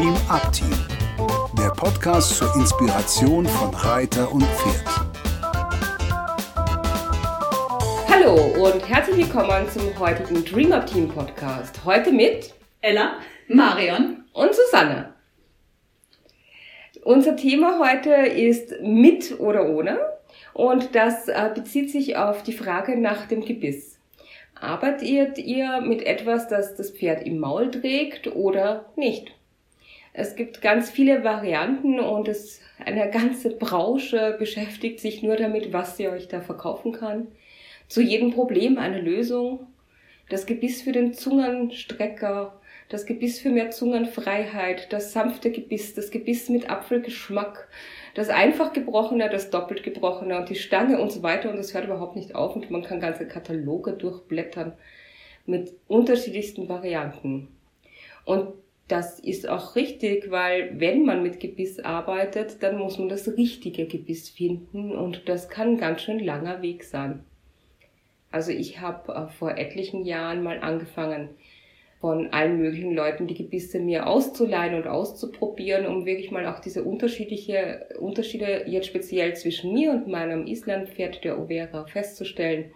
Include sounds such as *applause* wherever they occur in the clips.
Dream Up Team, der Podcast zur Inspiration von Reiter und Pferd. Hallo und herzlich willkommen zum heutigen Dream Up Team Podcast. Heute mit Ella, Marion und Susanne. Unser Thema heute ist mit oder ohne und das äh, bezieht sich auf die Frage nach dem Gebiss. Arbeitet ihr mit etwas, das das Pferd im Maul trägt oder nicht? Es gibt ganz viele Varianten und es, eine ganze Branche beschäftigt sich nur damit, was sie euch da verkaufen kann. Zu jedem Problem eine Lösung. Das Gebiss für den Zungenstrecker, das Gebiss für mehr Zungenfreiheit, das sanfte Gebiss, das Gebiss mit Apfelgeschmack, das einfach gebrochene, das doppelt gebrochene und die Stange und so weiter und das hört überhaupt nicht auf und man kann ganze Kataloge durchblättern mit unterschiedlichsten Varianten. Und das ist auch richtig, weil wenn man mit Gebiss arbeitet, dann muss man das richtige Gebiss finden und das kann ganz schön langer Weg sein. Also ich habe äh, vor etlichen Jahren mal angefangen, von allen möglichen Leuten die Gebisse mir auszuleihen und auszuprobieren, um wirklich mal auch diese unterschiedliche Unterschiede jetzt speziell zwischen mir und meinem Islandpferd, der Overa, festzustellen.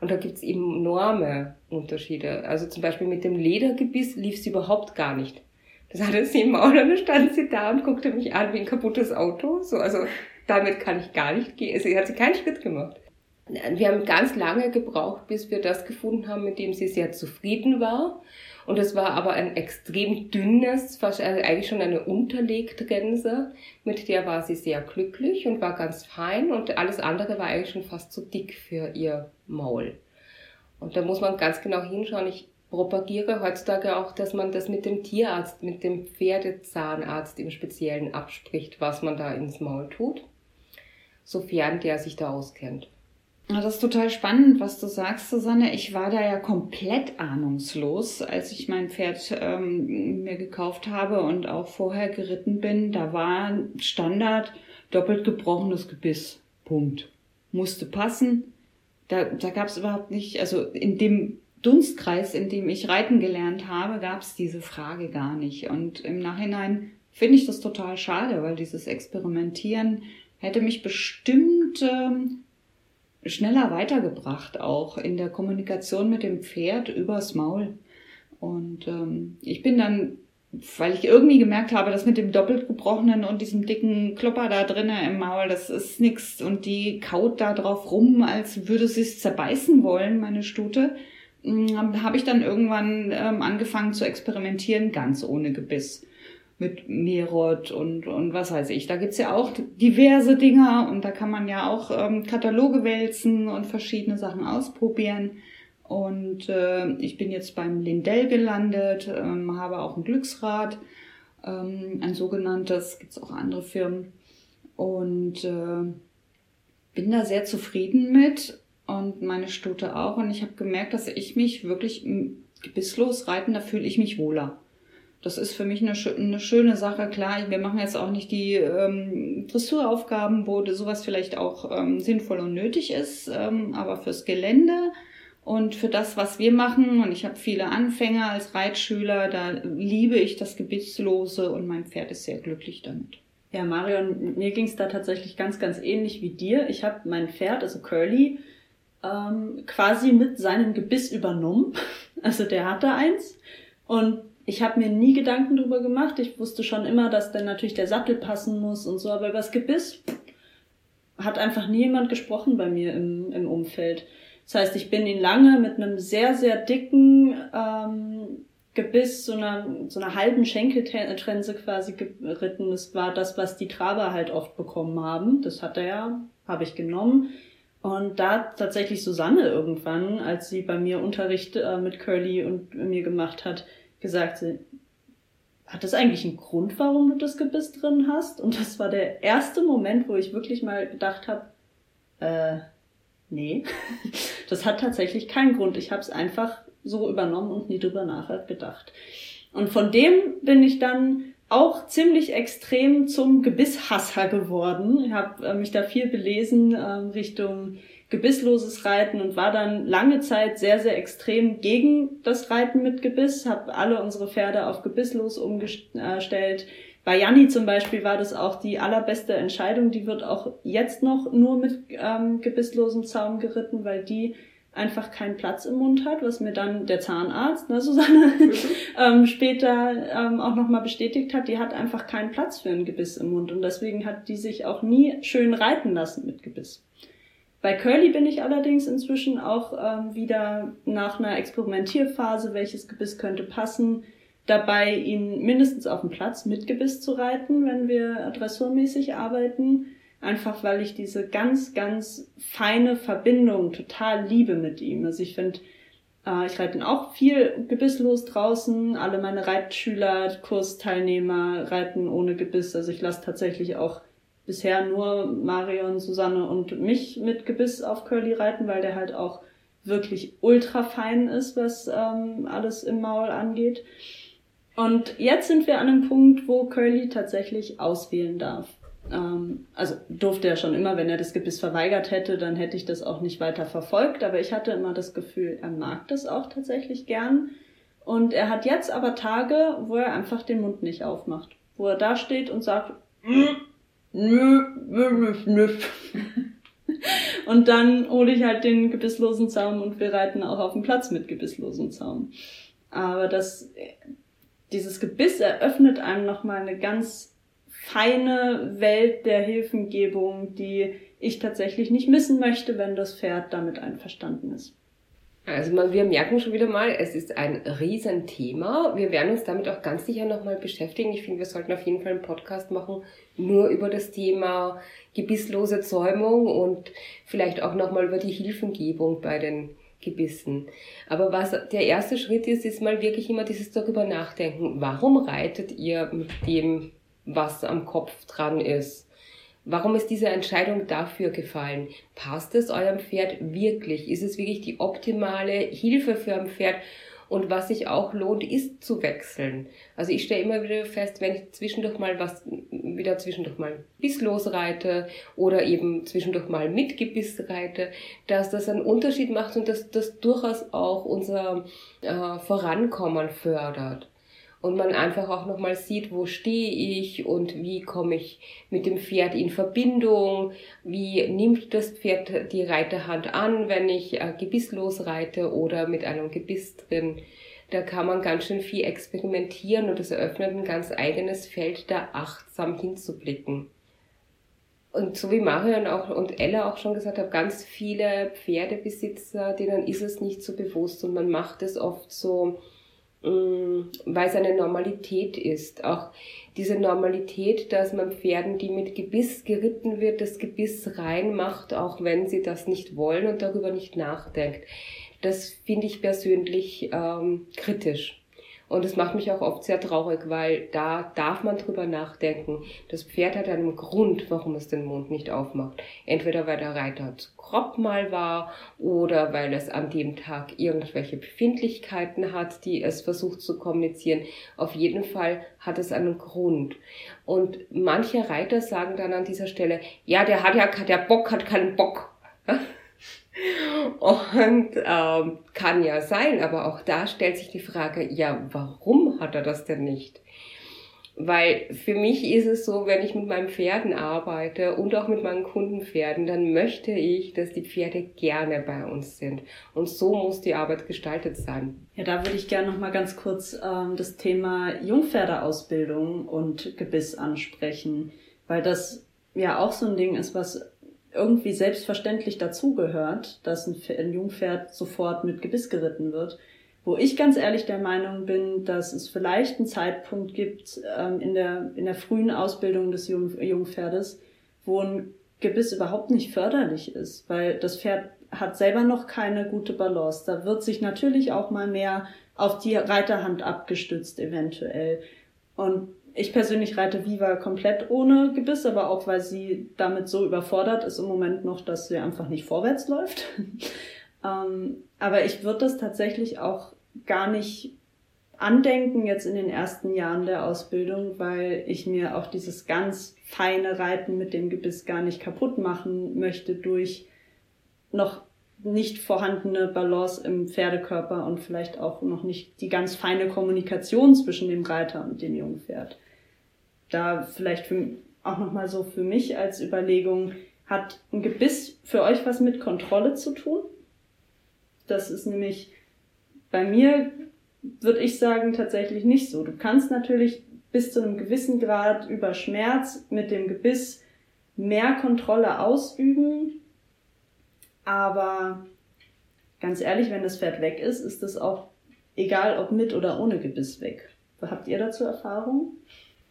Und da gibt's enorme Unterschiede. Also zum Beispiel mit dem Ledergebiss lief es überhaupt gar nicht. Das sie im Maul und dann stand sie da und guckte mich an wie ein kaputtes Auto. So, also damit kann ich gar nicht gehen. Sie hat sie keinen Schritt gemacht. Wir haben ganz lange gebraucht, bis wir das gefunden haben, mit dem sie sehr zufrieden war. Und es war aber ein extrem dünnes, fast also eigentlich schon eine Unterlegtgänse. Mit der war sie sehr glücklich und war ganz fein und alles andere war eigentlich schon fast zu dick für ihr Maul. Und da muss man ganz genau hinschauen. Ich propagiere heutzutage auch, dass man das mit dem Tierarzt, mit dem Pferdezahnarzt im Speziellen abspricht, was man da ins Maul tut, sofern der sich da auskennt. Das ist total spannend, was du sagst, Susanne. Ich war da ja komplett ahnungslos, als ich mein Pferd ähm, mir gekauft habe und auch vorher geritten bin. Da war Standard doppelt gebrochenes Gebiss. Punkt. Musste passen. Da, da gab es überhaupt nicht, also in dem Dunstkreis, in dem ich reiten gelernt habe, gab es diese Frage gar nicht. Und im Nachhinein finde ich das total schade, weil dieses Experimentieren hätte mich bestimmt ähm, schneller weitergebracht, auch in der Kommunikation mit dem Pferd übers Maul. Und ähm, ich bin dann, weil ich irgendwie gemerkt habe, dass mit dem doppelt gebrochenen und diesem dicken Klopper da drinnen im Maul, das ist nix. Und die kaut da drauf rum, als würde sie es zerbeißen wollen, meine Stute. Ähm, habe ich dann irgendwann ähm, angefangen zu experimentieren, ganz ohne Gebiss mit Merot und, und was weiß ich. Da gibt's ja auch diverse Dinger und da kann man ja auch ähm, Kataloge wälzen und verschiedene Sachen ausprobieren. Und äh, ich bin jetzt beim Lindell gelandet, ähm, habe auch ein Glücksrad, ähm, ein sogenanntes, gibt's auch andere Firmen. Und äh, bin da sehr zufrieden mit und meine Stute auch. Und ich habe gemerkt, dass ich mich wirklich gebisslos reiten, da fühle ich mich wohler. Das ist für mich eine, eine schöne Sache. Klar, wir machen jetzt auch nicht die ähm, Dressuraufgaben, wo sowas vielleicht auch ähm, sinnvoll und nötig ist, ähm, aber fürs Gelände und für das, was wir machen, und ich habe viele Anfänger als Reitschüler, da liebe ich das Gebisslose und mein Pferd ist sehr glücklich damit. Ja, Marion, mir ging es da tatsächlich ganz, ganz ähnlich wie dir. Ich habe mein Pferd, also Curly, ähm, quasi mit seinem Gebiss übernommen. *laughs* Also der hatte eins. Und ich habe mir nie Gedanken drüber gemacht. Ich wusste schon immer, dass dann natürlich der Sattel passen muss und so, aber über das Gebiss hat einfach nie jemand gesprochen bei mir im, im Umfeld. Das heißt, ich bin ihn lange mit einem sehr, sehr dicken ähm, Gebiss, so einer, so einer halben Schenkeltrense quasi geritten. Das war das, was die Traber halt oft bekommen haben. Das hat er ja, habe ich genommen. Und da tatsächlich Susanne irgendwann, als sie bei mir Unterricht äh, mit Curly und mir gemacht hat, gesagt, hat das eigentlich einen Grund, warum du das Gebiss drin hast? Und das war der erste Moment, wo ich wirklich mal gedacht habe, äh, nee, *laughs* das hat tatsächlich keinen Grund. Ich habe es einfach so übernommen und nie drüber nachgedacht. Und von dem bin ich dann auch ziemlich extrem zum Gebisshasser geworden. Ich habe äh, mich da viel belesen äh, Richtung gebissloses Reiten und war dann lange Zeit sehr, sehr extrem gegen das Reiten mit Gebiss, habe alle unsere Pferde auf gebisslos umgestellt. Bei Janni zum Beispiel war das auch die allerbeste Entscheidung. Die wird auch jetzt noch nur mit ähm, gebisslosem Zaum geritten, weil die einfach keinen Platz im Mund hat, was mir dann der Zahnarzt, ne, *laughs* Susanne, ähm, später ähm, auch nochmal bestätigt hat, die hat einfach keinen Platz für ein Gebiss im Mund und deswegen hat die sich auch nie schön reiten lassen mit Gebiss. Bei Curly bin ich allerdings inzwischen auch ähm, wieder nach einer Experimentierphase, welches Gebiss könnte passen, dabei, ihn mindestens auf dem Platz mit Gebiss zu reiten, wenn wir dressurmäßig arbeiten einfach weil ich diese ganz, ganz feine Verbindung total liebe mit ihm. Also ich finde, äh, ich reite ihn auch viel gebisslos draußen. Alle meine Reitschüler, Kursteilnehmer reiten ohne Gebiss. Also ich lasse tatsächlich auch bisher nur Marion, Susanne und mich mit Gebiss auf Curly reiten, weil der halt auch wirklich ultra fein ist, was ähm, alles im Maul angeht. Und jetzt sind wir an einem Punkt, wo Curly tatsächlich auswählen darf. Ähm, also durfte er schon immer, wenn er das Gebiss verweigert hätte, dann hätte ich das auch nicht weiter verfolgt. Aber ich hatte immer das Gefühl, er mag das auch tatsächlich gern. Und er hat jetzt aber Tage, wo er einfach den Mund nicht aufmacht. Wo er da steht und sagt, *laughs* und dann hole ich halt den gebisslosen Zaum und wir reiten auch auf dem Platz mit gebisslosem Zaum. Aber das, dieses Gebiss eröffnet einem nochmal eine ganz feine Welt der Hilfengebung, die ich tatsächlich nicht missen möchte, wenn das Pferd damit einverstanden ist. Also wir merken schon wieder mal, es ist ein Riesenthema. Wir werden uns damit auch ganz sicher nochmal beschäftigen. Ich finde, wir sollten auf jeden Fall einen Podcast machen, nur über das Thema gebisslose Zäumung und vielleicht auch nochmal über die Hilfengebung bei den Gebissen. Aber was der erste Schritt ist, ist mal wirklich immer dieses darüber nachdenken. Warum reitet ihr mit dem was am Kopf dran ist. Warum ist diese Entscheidung dafür gefallen? Passt es eurem Pferd wirklich? Ist es wirklich die optimale Hilfe für ein Pferd? Und was sich auch lohnt, ist zu wechseln. Also ich stelle immer wieder fest, wenn ich zwischendurch mal was, wieder zwischendurch mal bisslos reite oder eben zwischendurch mal mit Gebiss reite, dass das einen Unterschied macht und dass das durchaus auch unser äh, Vorankommen fördert und man einfach auch nochmal sieht, wo stehe ich und wie komme ich mit dem Pferd in Verbindung, wie nimmt das Pferd die Reiterhand an, wenn ich äh, gebisslos reite oder mit einem Gebiss drin. Da kann man ganz schön viel experimentieren und es eröffnet ein ganz eigenes Feld, da achtsam hinzublicken. Und so wie Marion auch und Ella auch schon gesagt haben, ganz viele Pferdebesitzer, denen ist es nicht so bewusst und man macht es oft so, weil es eine Normalität ist. Auch diese Normalität, dass man Pferden, die mit Gebiss geritten wird, das Gebiss reinmacht, auch wenn sie das nicht wollen und darüber nicht nachdenkt. Das finde ich persönlich ähm, kritisch. Und es macht mich auch oft sehr traurig, weil da darf man drüber nachdenken. Das Pferd hat einen Grund, warum es den Mund nicht aufmacht. Entweder weil der Reiter zu grob mal war oder weil es an dem Tag irgendwelche Befindlichkeiten hat, die es versucht zu kommunizieren. Auf jeden Fall hat es einen Grund. Und manche Reiter sagen dann an dieser Stelle, ja, der hat ja, der Bock hat keinen Bock. Und ähm, kann ja sein, aber auch da stellt sich die Frage, ja, warum hat er das denn nicht? Weil für mich ist es so, wenn ich mit meinen Pferden arbeite und auch mit meinen Kundenpferden, dann möchte ich, dass die Pferde gerne bei uns sind. Und so muss die Arbeit gestaltet sein. Ja, da würde ich gerne noch mal ganz kurz ähm, das Thema Jungpferdeausbildung und Gebiss ansprechen, weil das ja auch so ein Ding ist, was irgendwie selbstverständlich dazugehört, dass ein, ein Jungpferd sofort mit Gebiss geritten wird. Wo ich ganz ehrlich der Meinung bin, dass es vielleicht einen Zeitpunkt gibt ähm, in, der, in der frühen Ausbildung des Jung, Jungpferdes, wo ein Gebiss überhaupt nicht förderlich ist, weil das Pferd hat selber noch keine gute Balance. Da wird sich natürlich auch mal mehr auf die Reiterhand abgestützt eventuell. Und ich persönlich reite Viva komplett ohne Gebiss, aber auch weil sie damit so überfordert ist im Moment noch, dass sie einfach nicht vorwärts läuft. *laughs* ähm, aber ich würde das tatsächlich auch gar nicht andenken jetzt in den ersten Jahren der Ausbildung, weil ich mir auch dieses ganz feine Reiten mit dem Gebiss gar nicht kaputt machen möchte durch noch nicht vorhandene Balance im Pferdekörper und vielleicht auch noch nicht die ganz feine Kommunikation zwischen dem Reiter und dem Jungpferd. Da vielleicht für, auch nochmal so für mich als Überlegung, hat ein Gebiss für euch was mit Kontrolle zu tun? Das ist nämlich bei mir, würde ich sagen, tatsächlich nicht so. Du kannst natürlich bis zu einem gewissen Grad über Schmerz mit dem Gebiss mehr Kontrolle ausüben, aber ganz ehrlich, wenn das Pferd weg ist, ist es auch egal, ob mit oder ohne Gebiss weg. Habt ihr dazu Erfahrung?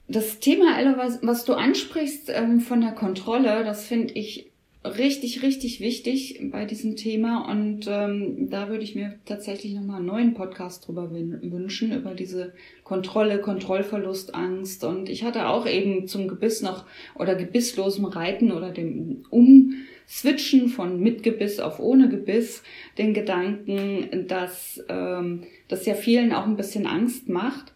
Das Thema, Ella, was, was du ansprichst ähm, von der Kontrolle, das finde ich richtig, richtig wichtig bei diesem Thema. Und ähm, da würde ich mir tatsächlich nochmal einen neuen Podcast drüber wünschen, über diese Kontrolle, Kontrollverlust, Angst. Und ich hatte auch eben zum Gebiss noch oder gebisslosem Reiten oder dem Um Switchen von mit Gebiss auf ohne Gebiss den Gedanken, dass ähm, das ja vielen auch ein bisschen Angst macht.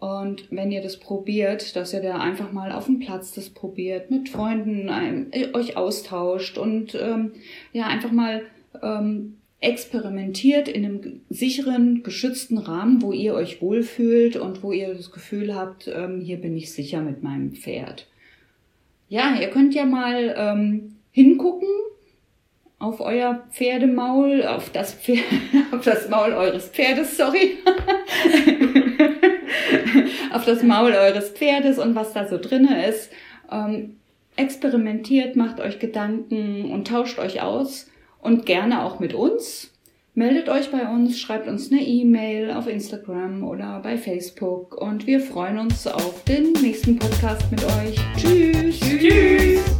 Und wenn ihr das probiert, dass ihr da einfach mal auf dem Platz das probiert, mit Freunden ein, äh, euch austauscht und ähm, ja einfach mal ähm, experimentiert in einem sicheren, geschützten Rahmen, wo ihr euch wohlfühlt und wo ihr das Gefühl habt, ähm, hier bin ich sicher mit meinem Pferd. Ja, ihr könnt ja mal ähm, hingucken auf euer Pferdemaul, auf das, Pferd, *laughs* auf das Maul eures Pferdes, sorry. *laughs* auf das Maul eures Pferdes und was da so drinne ist. Ähm, experimentiert, macht euch Gedanken und tauscht euch aus und gerne auch mit uns. Meldet euch bei uns, schreibt uns eine E-Mail auf Instagram oder bei Facebook und wir freuen uns auf den nächsten Podcast mit euch. Tschüss. Tschüss.